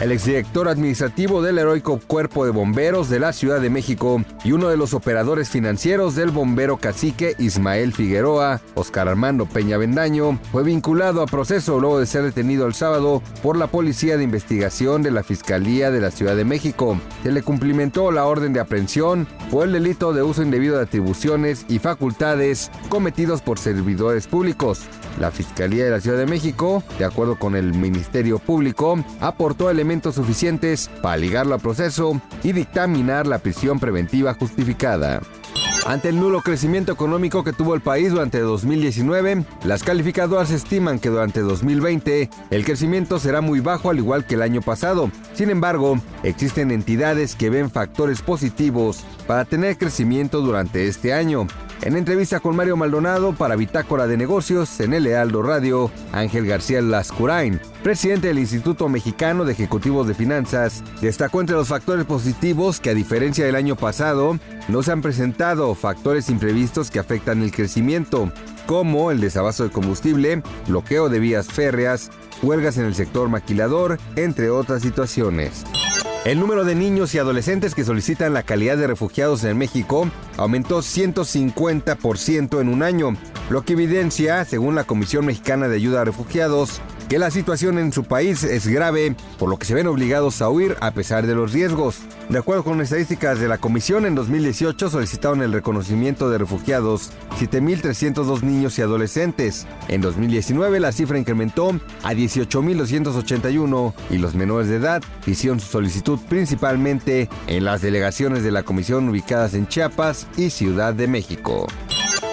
El exdirector administrativo del heroico Cuerpo de Bomberos de la Ciudad de México y uno de los operadores financieros del bombero cacique Ismael Figueroa, Oscar Armando Peña Bendaño, fue vinculado a proceso luego de ser detenido el sábado por la Policía de Investigación de la Fiscalía de la Ciudad de México. Se le cumplimentó la orden de aprehensión por el delito de uso indebido de atribuciones y facultades cometidos por servidores públicos. La Fiscalía de la Ciudad de México, de acuerdo con el Ministerio Público, aportó elementos suficientes para ligarlo a proceso y dictaminar la prisión preventiva justificada. Ante el nulo crecimiento económico que tuvo el país durante 2019, las calificadoras estiman que durante 2020 el crecimiento será muy bajo al igual que el año pasado. Sin embargo, existen entidades que ven factores positivos para tener crecimiento durante este año. En entrevista con Mario Maldonado para Bitácora de Negocios en el Lealdo Radio, Ángel García Lascurain, presidente del Instituto Mexicano de Ejecutivos de Finanzas, destacó entre los factores positivos que a diferencia del año pasado, no se han presentado factores imprevistos que afectan el crecimiento, como el desabasto de combustible, bloqueo de vías férreas, huelgas en el sector maquilador, entre otras situaciones. El número de niños y adolescentes que solicitan la calidad de refugiados en México aumentó 150% en un año, lo que evidencia, según la Comisión Mexicana de Ayuda a Refugiados, que la situación en su país es grave, por lo que se ven obligados a huir a pesar de los riesgos. De acuerdo con estadísticas de la Comisión, en 2018 solicitaron el reconocimiento de refugiados 7.302 niños y adolescentes. En 2019 la cifra incrementó a 18.281 y los menores de edad hicieron su solicitud principalmente en las delegaciones de la Comisión ubicadas en Chiapas y Ciudad de México.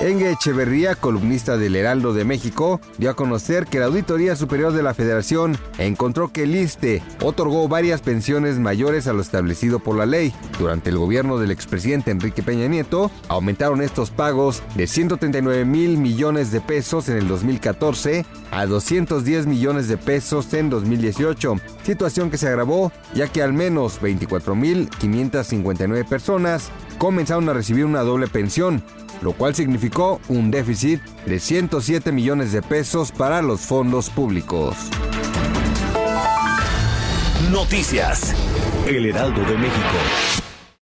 Engue Echeverría, columnista del Heraldo de México, dio a conocer que la Auditoría Superior de la Federación encontró que el ISTE otorgó varias pensiones mayores a lo establecido por la ley. Durante el gobierno del expresidente Enrique Peña Nieto, aumentaron estos pagos de 139 mil millones de pesos en el 2014 a 210 millones de pesos en 2018, situación que se agravó ya que al menos 24 mil 559 personas comenzaron a recibir una doble pensión, lo cual un déficit de 107 millones de pesos para los fondos públicos. Noticias. El Heraldo de México.